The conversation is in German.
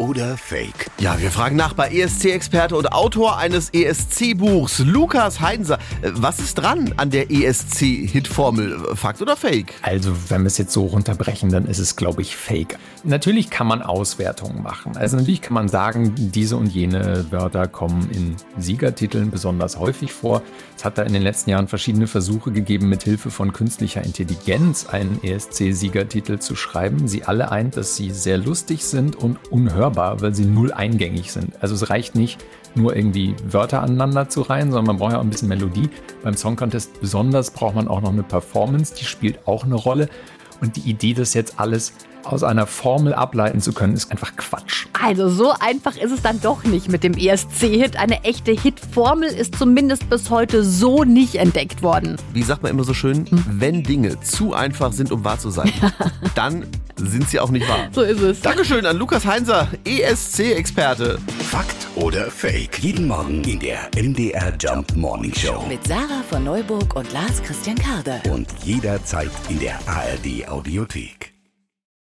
oder Fake? Ja, wir fragen nach bei ESC-Experte und Autor eines ESC-Buchs, Lukas Heinser. Äh, Was ist dran an der ESC-Hitformel? Fakt oder Fake? Also, wenn wir es jetzt so runterbrechen, dann ist es, glaube ich, fake. Natürlich kann man Auswertungen machen. Also natürlich kann man sagen, diese und jene Wörter kommen in Siegertiteln besonders häufig vor. Es hat da in den letzten Jahren verschiedene Versuche gegeben, mit Hilfe von künstlicher Intelligenz einen ESC-Siegertitel zu schreiben. Sie alle eint, dass sie sehr lustig sind und unhörbar, weil sie null eingängig sind. Also es reicht nicht, nur irgendwie Wörter aneinander zu reihen, sondern man braucht ja auch ein bisschen Melodie. Beim Song Contest besonders braucht man auch noch eine Performance, die spielt auch eine Rolle. Und die Idee, das jetzt alles aus einer Formel ableiten zu können, ist einfach Quatsch. Also so einfach ist es dann doch nicht mit dem ESC-Hit. Eine echte Hitformel ist zumindest bis heute so nicht entdeckt worden. Wie sagt man immer so schön, wenn Dinge zu einfach sind, um wahr zu sein, dann sind sie auch nicht wahr. So ist es. Dankeschön an Lukas Heinser, ESC-Experte. Fakt oder Fake? Jeden Morgen in der MDR Jump Morning Show. Mit Sarah von Neuburg und Lars Christian Karde. Und jederzeit in der ARD Audiothek.